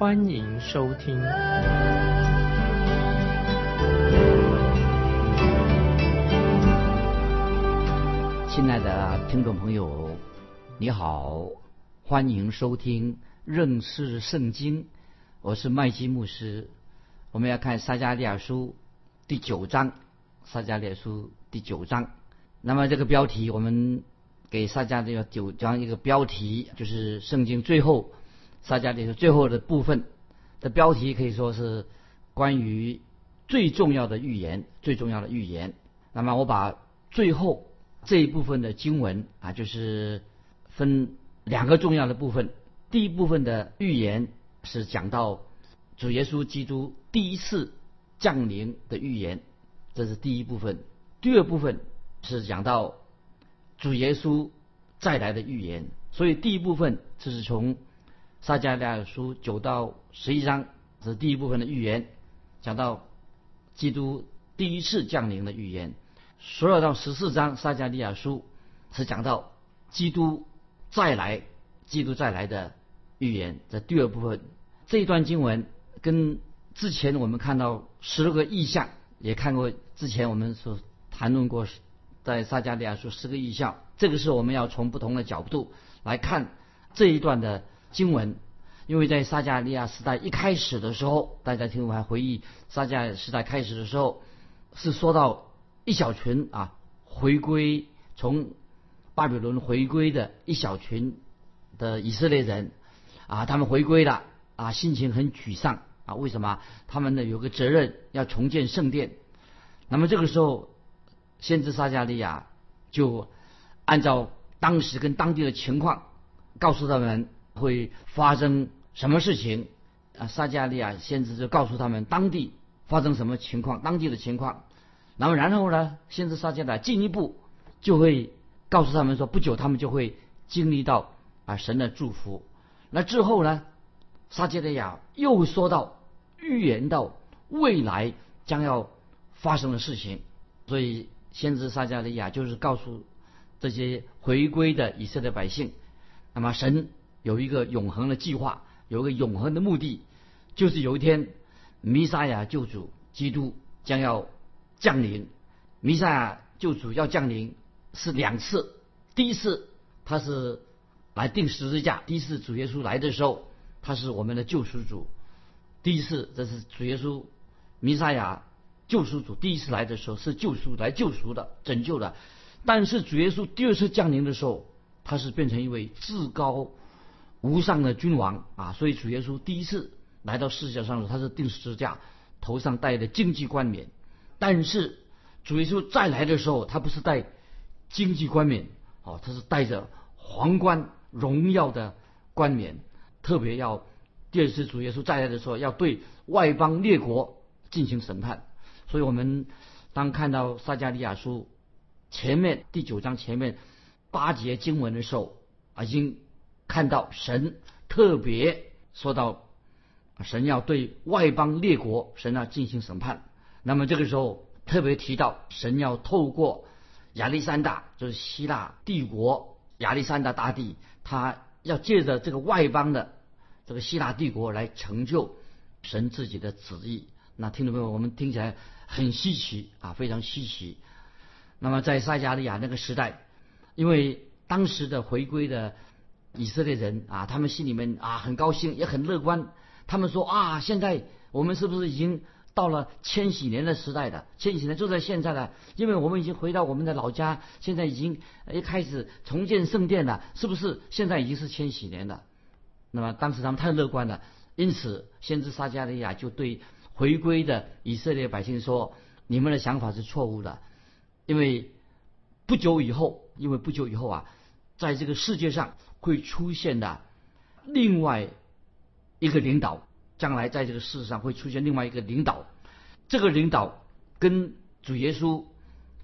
欢迎收听。亲爱的听众朋友，你好，欢迎收听认识圣经。我是麦基牧师。我们要看撒加利亚书第九章，撒加利亚书第九章。那么这个标题，我们给撒加利亚九章一个标题，就是圣经最后撒加利亚最后的部分的标题，可以说是关于最重要的预言，最重要的预言。那么我把最后。这一部分的经文啊，就是分两个重要的部分。第一部分的预言是讲到主耶稣基督第一次降临的预言，这是第一部分。第二部分是讲到主耶稣再来的预言。所以第一部分就是从撒迦利亚书九到十一章是第一部分的预言，讲到基督第一次降临的预言。十二到十四章撒加利亚书是讲到基督再来，基督再来的预言。在第二部分这一段经文跟之前我们看到十六个意象，也看过之前我们所谈论过，在撒加利亚书十个意象。这个是我们要从不同的角度来看这一段的经文，因为在撒加利亚时代一开始的时候，大家听我还回忆撒加时代开始的时候是说到。一小群啊，回归从巴比伦回归的一小群的以色列人啊，他们回归了啊，心情很沮丧啊。为什么？他们呢有个责任要重建圣殿。那么这个时候，先知撒加利亚就按照当时跟当地的情况，告诉他们会发生什么事情啊。撒加利亚先知就告诉他们当地发生什么情况，当地的情况。那么然后呢？先知撒迦利亚进一步就会告诉他们说，不久他们就会经历到啊神的祝福。那之后呢？撒迦利亚又说到预言到未来将要发生的事情。所以先知撒迦利亚就是告诉这些回归的以色列百姓，那么神有一个永恒的计划，有一个永恒的目的，就是有一天弥撒亚救主基督将要。降临，弥赛亚救主要降临是两次。第一次他是来定十字架，第一次主耶稣来的时候，他是我们的救赎主。第一次这是主耶稣弥赛亚救赎主第一次来的时候是救赎来救赎的拯救的。但是主耶稣第二次降临的时候，他是变成一位至高无上的君王啊！所以主耶稣第一次来到世界上的时候，他是定十字架，头上戴的荆棘冠冕。但是主耶稣再来的时候，他不是戴经济冠冕，哦，他是戴着皇冠荣耀的冠冕，特别要第二次主耶稣再来的时候，要对外邦列国进行审判。所以我们当看到撒加利亚书前面第九章前面八节经文的时候啊，已经看到神特别说到神要对外邦列国神要进行审判。那么这个时候特别提到，神要透过亚历山大，就是希腊帝国亚历山大大帝，他要借着这个外邦的这个希腊帝国来成就神自己的旨意。那听众朋友，我们听起来很稀奇啊，非常稀奇。那么在塞加利亚那个时代，因为当时的回归的以色列人啊，他们心里面啊很高兴，也很乐观。他们说啊，现在我们是不是已经？到了千禧年的时代的千禧年就在现在了，因为我们已经回到我们的老家，现在已经一开始重建圣殿了，是不是？现在已经是千禧年了。那么当时他们太乐观了，因此先知撒加利亚就对回归的以色列百姓说：“你们的想法是错误的，因为不久以后，因为不久以后啊，在这个世界上会出现的另外一个领导。”将来在这个世上会出现另外一个领导，这个领导跟主耶稣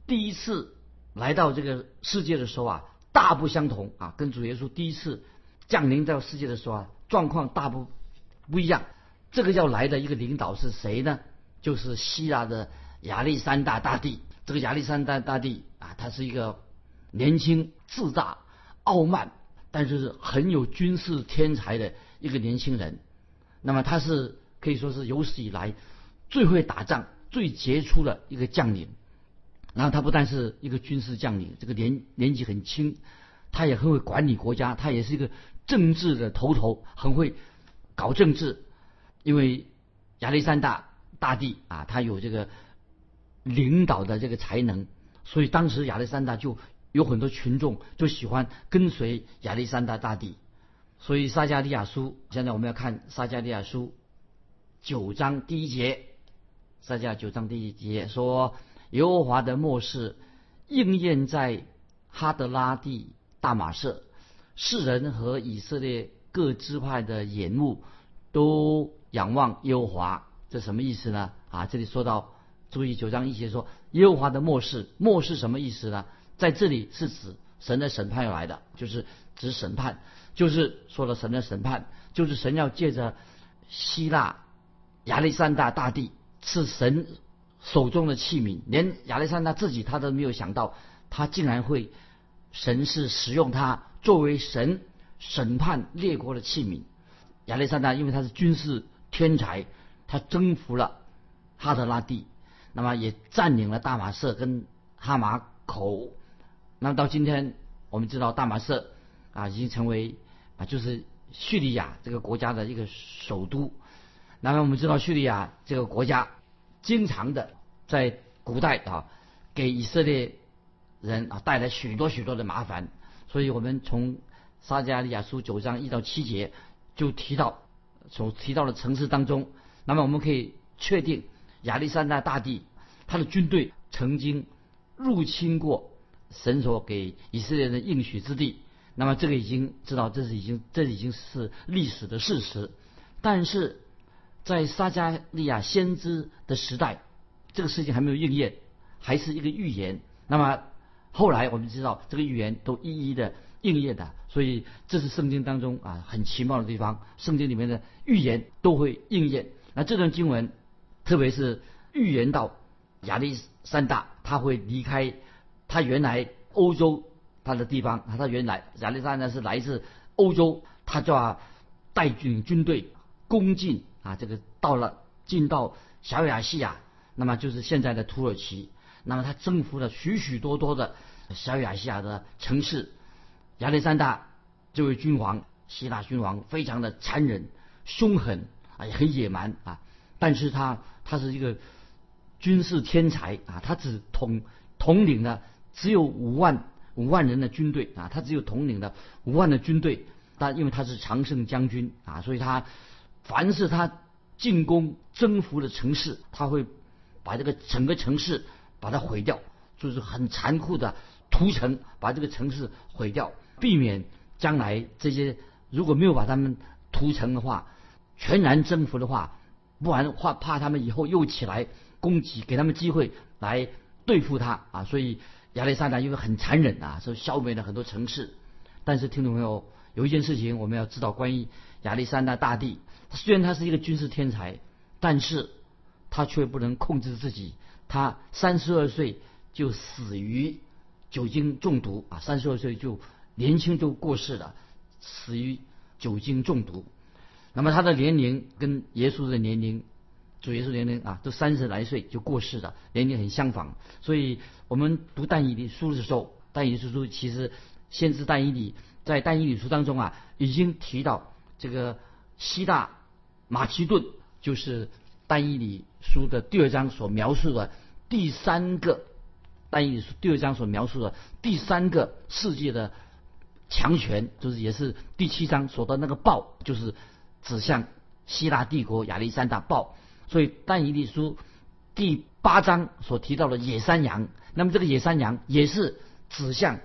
第一次来到这个世界的时候啊大不相同啊，跟主耶稣第一次降临到世界的时候啊状况大不不一样。这个要来的一个领导是谁呢？就是希腊的亚历山大大帝。这个亚历山大大帝啊，他是一个年轻、自大、傲慢，但是很有军事天才的一个年轻人。那么他是可以说是有史以来最会打仗、最杰出的一个将领。然后他不但是一个军事将领，这个年年纪很轻，他也很会管理国家，他也是一个政治的头头，很会搞政治。因为亚历山大大帝啊，他有这个领导的这个才能，所以当时亚历山大就有很多群众就喜欢跟随亚历山大大帝。所以撒加利亚书，现在我们要看撒加利亚书九章第一节，撒加九章第一节说：耶和华的末世应验在哈德拉地大马色，世人和以色列各支派的眼目都。仰望耶和华，这什么意思呢？啊，这里说到，注意九章一节说耶和华的末世，末世什么意思呢？在这里是指神的审判要来的，就是指审判，就是说了神的审判，就是神要借着希腊亚历山大大帝是神手中的器皿，连亚历山大自己他都没有想到，他竟然会神是使用他作为神审判列国的器皿。亚历山大因为他是军事。天才，他征服了哈德拉蒂，那么也占领了大马色跟哈马口。那么到今天，我们知道大马士啊已经成为啊就是叙利亚这个国家的一个首都。那么我们知道叙利亚这个国家经常的在古代啊给以色列人啊带来许多许多的麻烦。所以我们从撒迦利亚书九章一到七节就提到。所提到的城市当中，那么我们可以确定，亚历山大大帝他的军队曾经入侵过神所给以色列人应许之地。那么这个已经知道，这是已经这已经是历史的事实。但是在撒加利亚先知的时代，这个事情还没有应验，还是一个预言。那么后来我们知道，这个预言都一一的。应验的，所以这是圣经当中啊很奇妙的地方。圣经里面的预言都会应验。那这段经文，特别是预言到亚历山大他会离开他原来欧洲他的地方，他原来亚历山大是来自欧洲，他就要带领军队攻进啊这个到了进到小亚细亚，那么就是现在的土耳其。那么他征服了许许多多的小亚细亚的城市。亚历山大这位君王，希腊君王非常的残忍、凶狠啊，也很野蛮啊。但是他他是一个军事天才啊，他只统统领了只有五万五万人的军队啊，他只有统领的五万的军队。但因为他是常胜将军啊，所以他凡是他进攻征服的城市，他会把这个整个城市把它毁掉，就是很残酷的屠城，把这个城市毁掉。避免将来这些如果没有把他们屠城的话，全然征服的话，不然怕怕他们以后又起来攻击，给他们机会来对付他啊！所以亚历山大因为很残忍啊，所以消灭了很多城市。但是听众朋友，有一件事情我们要知道，关于亚历山大大帝，虽然他是一个军事天才，但是他却不能控制自己，他三十二岁就死于酒精中毒啊！三十二岁就。年轻就过世了，死于酒精中毒。那么他的年龄跟耶稣的年龄，主耶稣年龄啊，都三十来岁就过世了，年龄很相仿。所以我们读但以理书的时候，但以理书其实先知但以理在但以理书当中啊，已经提到这个希腊马其顿，就是但以理书的第二章所描述的第三个但以理书第二章所描述的第三个世界的。强权就是也是第七章说的那个豹，就是指向希腊帝国亚历山大豹。所以但以理书第八章所提到的野山羊，那么这个野山羊也是指向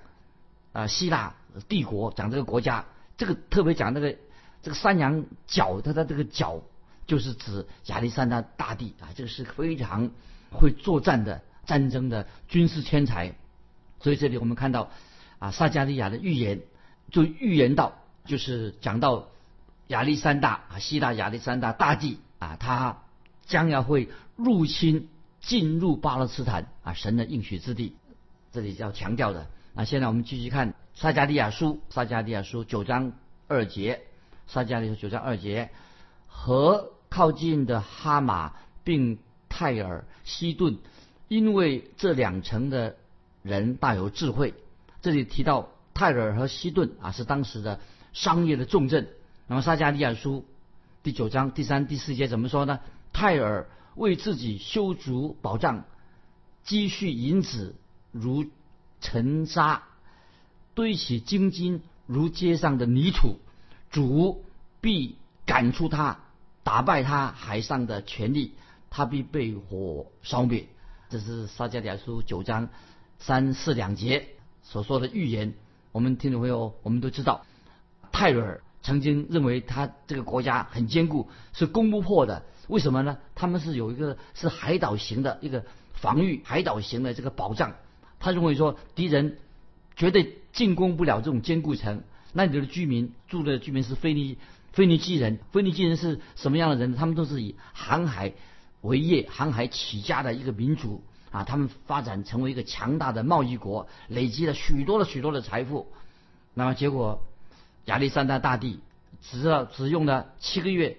啊希腊帝国，讲这个国家。这个特别讲那个这个山羊角，它的这个角就是指亚历山大大帝啊，这个是非常会作战的战争的军事天才。所以这里我们看到啊，撒加利亚的预言就预言到，就是讲到亚历山大啊，希腊亚历山大大帝啊，他将要会入侵进入巴勒斯坦啊，神的应许之地。这里要强调的。那现在我们继续看撒加利亚书，撒加利亚书九章二节，撒加利亚书九章二节和靠近的哈马并泰尔西顿，因为这两城的人大有智慧。这里提到泰尔和西顿啊，是当时的商业的重镇。那么撒加利亚书第九章第三、第四节怎么说呢？泰尔为自己修筑宝藏，积蓄银子。如尘沙堆起金金，如街上的泥土，主必赶出他，打败他海上的权力，他必被火烧灭。这是撒迦利亚书九章三四两节所说的预言。我们听众朋友，我们都知道，泰尔曾经认为他这个国家很坚固，是攻不破的。为什么呢？他们是有一个是海岛型的一个防御，海岛型的这个保障。他认为说敌人绝对进攻不了这种坚固城，那里的居民住的居民是腓尼腓尼基人，腓尼基人是什么样的人？他们都是以航海为业、航海起家的一个民族啊，他们发展成为一个强大的贸易国，累积了许多的许多的财富。那么结果亚历山大大帝只要只用了七个月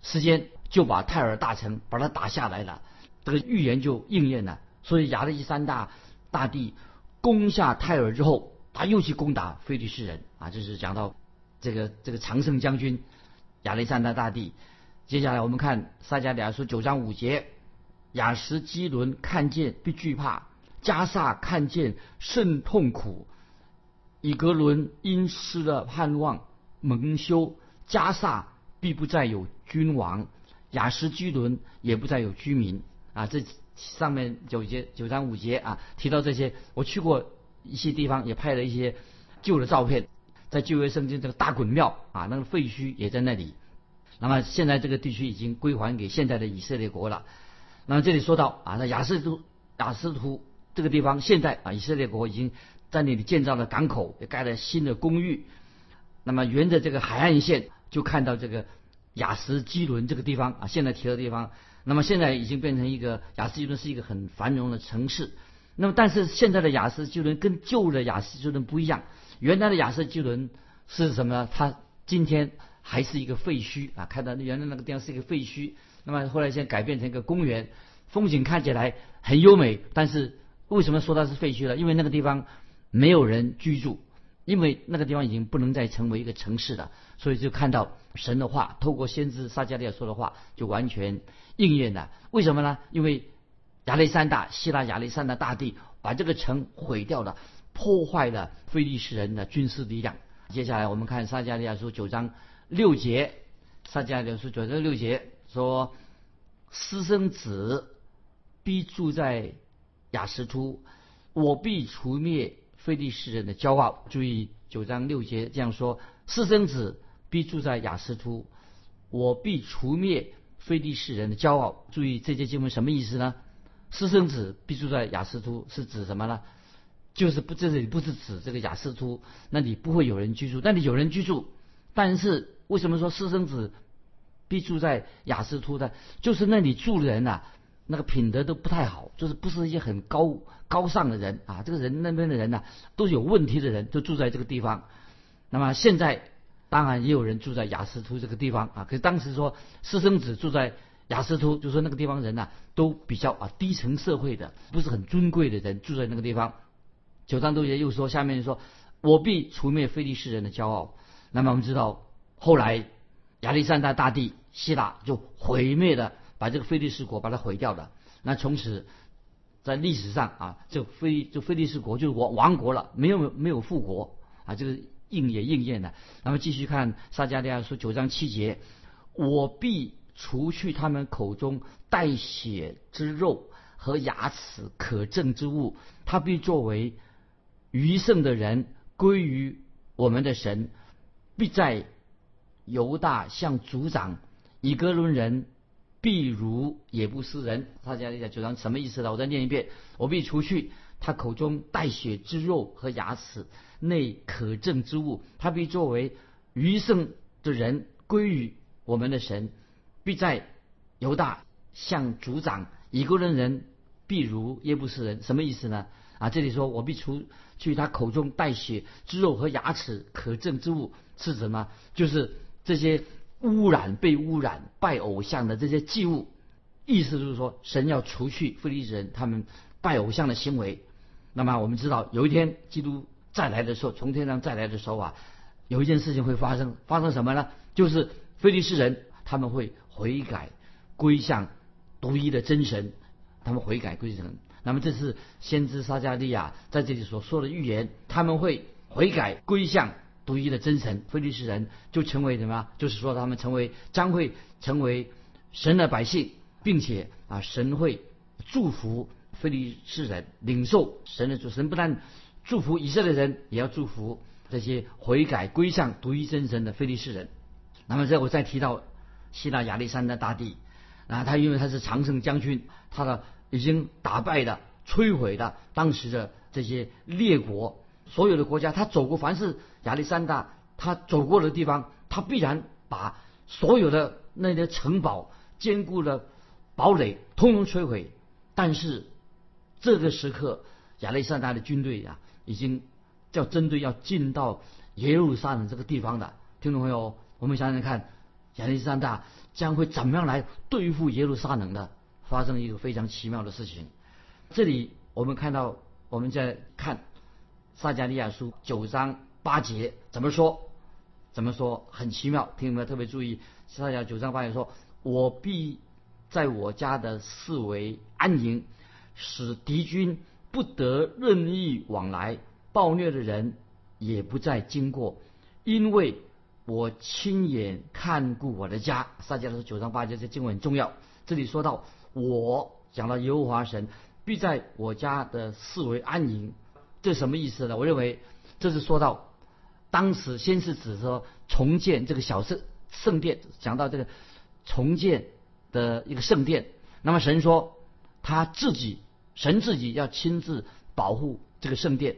时间就把泰尔大臣把他打下来了，这个预言就应验了。所以亚历山大。大帝攻下泰尔之后，他又去攻打菲利士人啊！这是讲到这个这个常胜将军亚历山大大帝。接下来我们看撒迦利亚书九章五节：雅什基伦看见必惧怕，加萨看见甚痛苦，以格伦因失了盼望蒙羞，加萨必不再有君王，雅什居伦也不再有居民啊！这。上面九节九章五节啊，提到这些，我去过一些地方，也拍了一些旧的照片，在旧约圣经这个大衮庙啊，那个废墟也在那里。那么现在这个地区已经归还给现在的以色列国了。那么这里说到啊，那雅斯图雅斯图这个地方，现在啊，以色列国已经在那里建造了港口，也盖了新的公寓。那么沿着这个海岸线，就看到这个雅什基伦这个地方啊，现在提的地方。那么现在已经变成一个雅斯基伦是一个很繁荣的城市。那么但是现在的雅斯基伦跟旧的雅斯基伦不一样。原来的雅斯基伦是什么？呢？它今天还是一个废墟啊！看到原来那个地方是一个废墟。那么后来现在改变成一个公园，风景看起来很优美。但是为什么说它是废墟呢？因为那个地方没有人居住，因为那个地方已经不能再成为一个城市了。所以就看到神的话，透过先知撒迦利亚说的话，就完全。应验了，为什么呢？因为亚历山大，希腊亚历山大大帝把这个城毁掉了，破坏了菲利士人的军事力量。接下来我们看撒迦利亚书九章六节，撒迦利亚书九章六节说：“私生子必住在雅什突，我必除灭菲利士人的骄傲。”注意九章六节这样说：“私生子必住在雅斯突，我必除灭。”非利士人的骄傲，注意这节经文什么意思呢？私生子必住在雅斯突，是指什么呢？就是不这里不是指这个雅斯突，那里不会有人居住，那里有人居住，但是为什么说私生子必住在雅斯突的？就是那里住人呐，那个品德都不太好，就是不是一些很高高尚的人啊，这个人那边的人呢，都是有问题的人，都住在这个地方。那么现在。当然也有人住在雅斯突这个地方啊，可是当时说私生子住在雅斯突，就说那个地方人呢都比较啊低层社会的，不是很尊贵的人住在那个地方。九章都节又说，下面说我必除灭非利士人的骄傲。那么我们知道后来亚历山大大帝希腊就毁灭了，把这个菲利士国把它毁掉的。那从此在历史上啊，这菲就菲利士国就是亡亡国了，没有没有复国啊，这个。应也应验了。那么继续看撒迦利亚书九章七节：我必除去他们口中带血之肉和牙齿可憎之物，他必作为余剩的人归于我们的神，必在犹大向族长以格伦人必如也不斯人。大家讲九章什么意思呢？我再念一遍：我必除去他口中带血之肉和牙齿内可证之物，他必作为余剩的人归于我们的神，必在犹大向族长以哥伦人必如耶布斯人。什么意思呢？啊，这里说我必除去他口中带血之肉和牙齿可证之物是什么？就是这些污染、被污染、拜偶像的这些祭物。意思就是说，神要除去非利士人他们拜偶像的行为。那么我们知道，有一天基督再来的时候，从天上再来的时候啊，有一件事情会发生。发生什么呢？就是非利士人他们会悔改，归向独一的真神。他们悔改归神。那么这是先知撒加利亚在这里所说的预言，他们会悔改归向独一的真神，非利士人就成为什么？就是说他们成为将会成为神的百姓，并且啊，神会祝福非利士人，领受神的主。神不但祝福以色列人，也要祝福这些悔改归向独一真神的非利士人。那么这我再提到希腊亚历山大大帝啊，他因为他是常胜将军，他的。已经打败的、摧毁的当时的这些列国，所有的国家，他走过凡是亚历山大他走过的地方，他必然把所有的那些城堡、坚固的堡垒通通摧毁。但是这个时刻，亚历山大的军队呀，已经叫针对要进到耶路撒冷这个地方的听众朋友，我们想想看，亚历山大将会怎么样来对付耶路撒冷的？发生了一个非常奇妙的事情。这里我们看到，我们在看撒加利亚书九章八节怎么说？怎么说？很奇妙，听有没有特别注意？撒加九章八节说：“我必在我家的四围安营，使敌军不得任意往来，暴虐的人也不再经过，因为我亲眼看顾我的家。”撒加利亚书九章八节这经文很重要。这里说到。我讲到耶和华神必在我家的四围安营，这什么意思呢？我认为这是说到当时先是指说重建这个小圣圣殿，讲到这个重建的一个圣殿。那么神说他自己，神自己要亲自保护这个圣殿，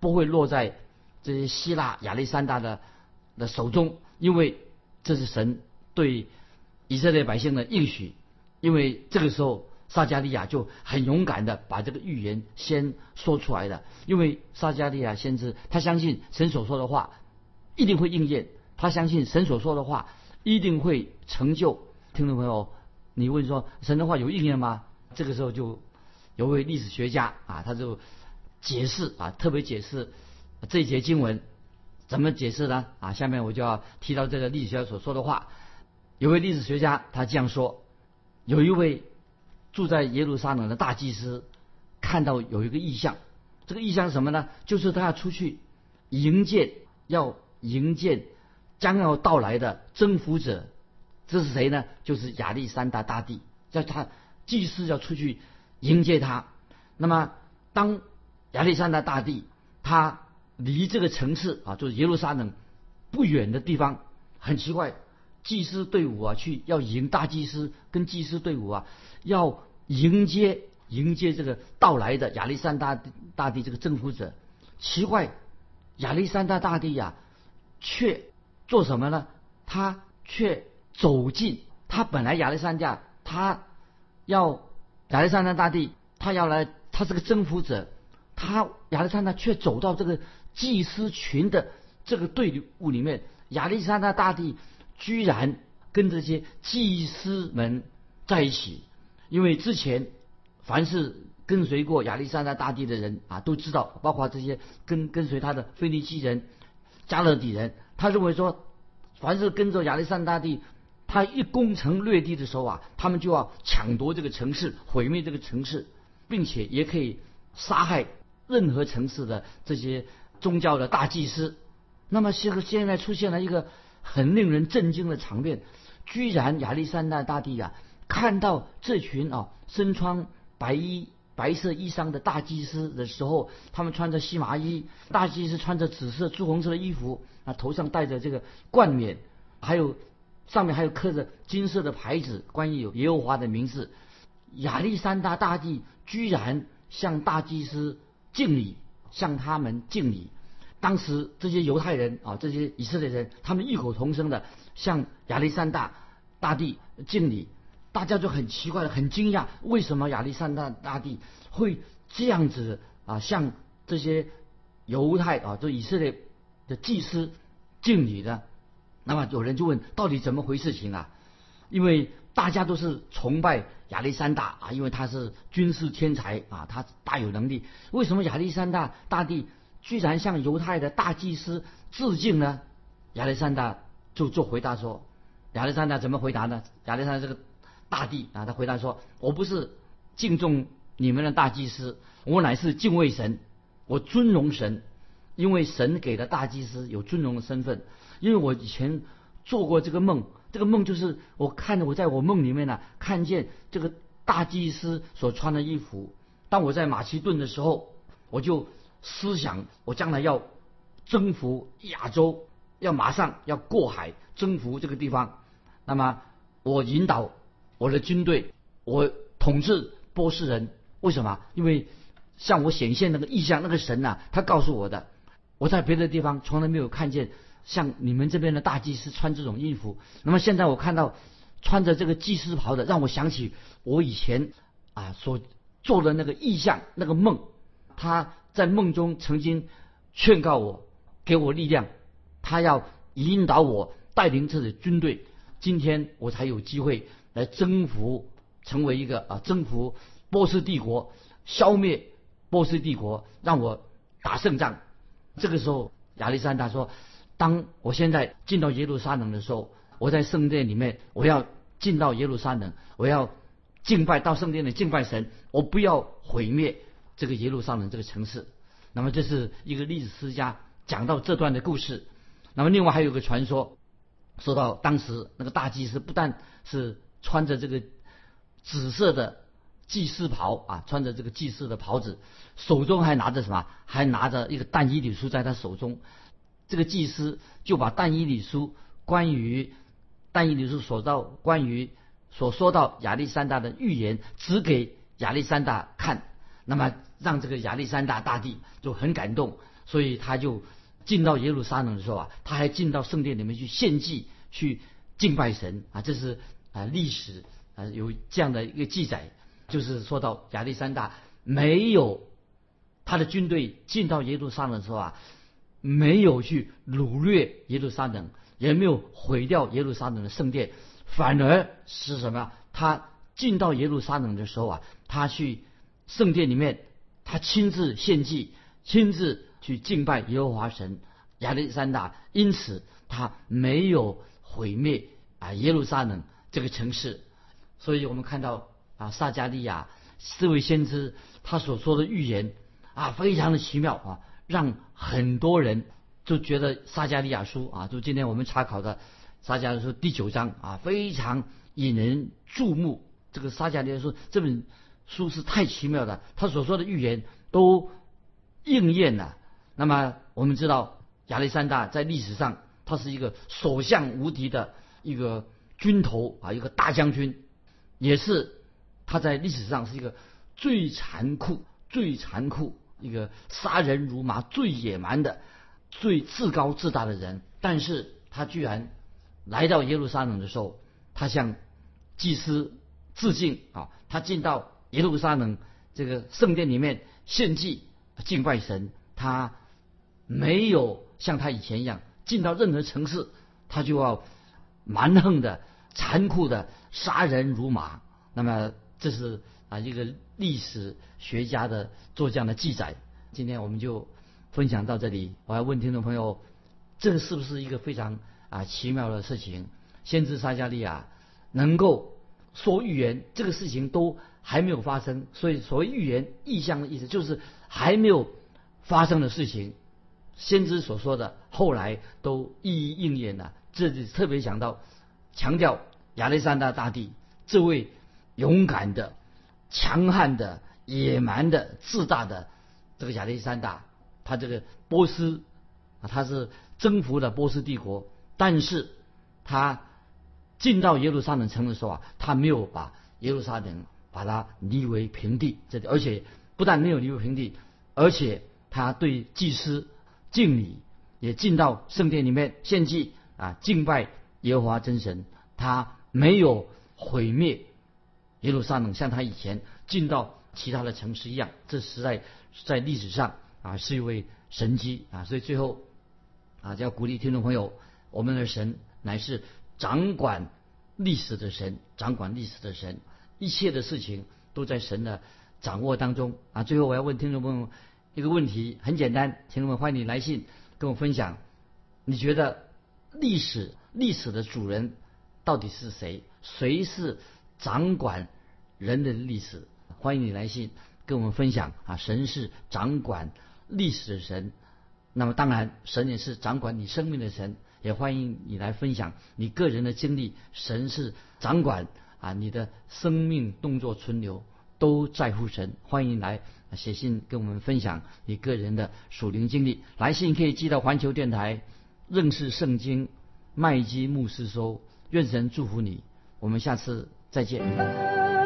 不会落在这些希腊亚历山大的的手中，因为这是神对以色列百姓的应许。因为这个时候，撒加利亚就很勇敢的把这个预言先说出来的。因为撒加利亚先知他相信神所说的话一定会应验，他相信神所说的话一定会成就。听众朋友，你问说神的话有应验吗？这个时候就有位历史学家啊，他就解释啊，特别解释这一节经文怎么解释呢？啊，下面我就要提到这个历史学家所说的话。有位历史学家他这样说。有一位住在耶路撒冷的大祭司看到有一个异象，这个异象是什么呢？就是他要出去迎接，要迎接将要到来的征服者。这是谁呢？就是亚历山大大帝。叫他祭司要出去迎接他。那么，当亚历山大大帝他离这个城市啊，就是耶路撒冷不远的地方，很奇怪。祭司队伍啊，去要迎大祭司跟祭司队伍啊，要迎接迎接这个到来的亚历山大大帝这个征服者。奇怪，亚历山大大帝呀，却做什么呢？他却走进。他本来亚历山大他要亚历山大大帝他要来，他是个征服者。他亚历山大却走到这个祭司群的这个队伍里面。亚历山大大帝。居然跟这些祭司们在一起，因为之前凡是跟随过亚历山大大帝的人啊，都知道，包括这些跟跟随他的腓尼基人、加勒底人，他认为说，凡是跟着亚历山大帝，他一攻城略地的时候啊，他们就要抢夺这个城市，毁灭这个城市，并且也可以杀害任何城市的这些宗教的大祭司。那么现现在出现了一个。很令人震惊的场面，居然亚历山大大帝呀，看到这群啊身穿白衣、白色衣裳的大祭司的时候，他们穿着细麻衣，大祭司穿着紫色、朱红色的衣服，啊头上戴着这个冠冕，还有上面还有刻着金色的牌子，关于有耶和华的名字。亚历山大大帝居然向大祭司敬礼，向他们敬礼。当时这些犹太人啊，这些以色列人，他们异口同声的向亚历山大大帝敬礼，大家就很奇怪的，很惊讶，为什么亚历山大大帝会这样子啊，向这些犹太啊，就以色列的祭司敬礼呢？那么有人就问，到底怎么回事情啊？因为大家都是崇拜亚历山大啊，因为他是军事天才啊，他大有能力。为什么亚历山大大帝？居然向犹太的大祭司致敬呢？亚历山大就就回答说：“亚历山大怎么回答呢？亚历山大这个大帝啊，他回答说：我不是敬重你们的大祭司，我乃是敬畏神，我尊荣神，因为神给的大祭司有尊荣的身份。因为我以前做过这个梦，这个梦就是我看着我在我梦里面呢，看见这个大祭司所穿的衣服。当我在马其顿的时候，我就。”思想，我将来要征服亚洲，要马上要过海征服这个地方。那么，我引导我的军队，我统治波斯人。为什么？因为向我显现那个意象，那个神呐，他告诉我的。我在别的地方从来没有看见像你们这边的大祭司穿这种衣服。那么现在我看到穿着这个祭司袍的，让我想起我以前啊所做的那个意象，那个梦，他。在梦中曾经劝告我，给我力量，他要引导我带领这支军队。今天我才有机会来征服，成为一个啊征服波斯帝国，消灭波斯帝国，让我打胜仗。这个时候，亚历山大说：“当我现在进到耶路撒冷的时候，我在圣殿里面，我要进到耶路撒冷，我要敬拜到圣殿里敬拜神，我不要毁灭。”这个耶路撒冷这个城市，那么这是一个历史学家讲到这段的故事。那么另外还有个传说，说到当时那个大祭司不但是穿着这个紫色的祭司袍啊，穿着这个祭司的袍子，手中还拿着什么？还拿着一个但以理书在他手中。这个祭司就把但以理书关于但以理书所到关于所说到亚历山大的预言指给亚历山大看。那么让这个亚历山大大帝就很感动，所以他就进到耶路撒冷的时候啊，他还进到圣殿里面去献祭、去敬拜神啊。这是啊历史啊有这样的一个记载，就是说到亚历山大没有他的军队进到耶路撒冷的时候啊，没有去掳掠耶路撒冷，也没有毁掉耶路撒冷的圣殿，反而是什么？他进到耶路撒冷的时候啊，他去。圣殿里面，他亲自献祭，亲自去敬拜耶和华神亚历山大，因此他没有毁灭啊耶路撒冷这个城市。所以我们看到啊撒加利亚这位先知他所说的预言啊非常的奇妙啊，让很多人就觉得撒加利亚书啊，就今天我们查考的撒加利亚书第九章啊非常引人注目。这个撒加利亚书这本。书是太奇妙的，他所说的预言都应验了。那么我们知道亚历山大在历史上他是一个所向无敌的一个军头啊，一个大将军，也是他在历史上是一个最残酷、最残酷一个杀人如麻、最野蛮的、最自高自大的人。但是他居然来到耶路撒冷的时候，他向祭司致敬啊，他进到。耶路撒冷这个圣殿里面献祭敬拜神，他没有像他以前一样进到任何城市，他就要蛮横的、残酷的杀人如麻。那么这是啊一个历史学家的做这样的记载。今天我们就分享到这里。我要问听众朋友，这是不是一个非常啊奇妙的事情？先知撒加利亚能够说预言，这个事情都。还没有发生，所以所谓预言意象的意思就是还没有发生的事情，先知所说的后来都一一应验了。这里特别讲到强调亚历山大大帝这位勇敢的、强悍的、野蛮的、自大的这个亚历山大，他这个波斯啊，他是征服了波斯帝国，但是他进到耶路撒冷城的时候啊，他没有把耶路撒冷把它夷为平地，这里而且不但没有夷为平地，而且他对祭司敬礼，也进到圣殿里面献祭啊，敬拜耶和华真神。他没有毁灭耶路撒冷，像他以前进到其他的城市一样。这实在在历史上啊是一位神迹啊，所以最后啊，就要鼓励听众朋友，我们的神乃是。掌管历史的神，掌管历史的神，一切的事情都在神的掌握当中啊！最后我要问听众朋友一个问题，很简单，听众们欢迎你来信跟我分享，你觉得历史历史的主人到底是谁？谁是掌管人的历史？欢迎你来信跟我们分享啊！神是掌管历史的神，那么当然神也是掌管你生命的神。也欢迎你来分享你个人的经历。神是掌管啊，你的生命动作存留都在乎神。欢迎来写信跟我们分享你个人的属灵经历。来信可以寄到环球电台认识圣经麦基牧师收。愿神祝福你。我们下次再见。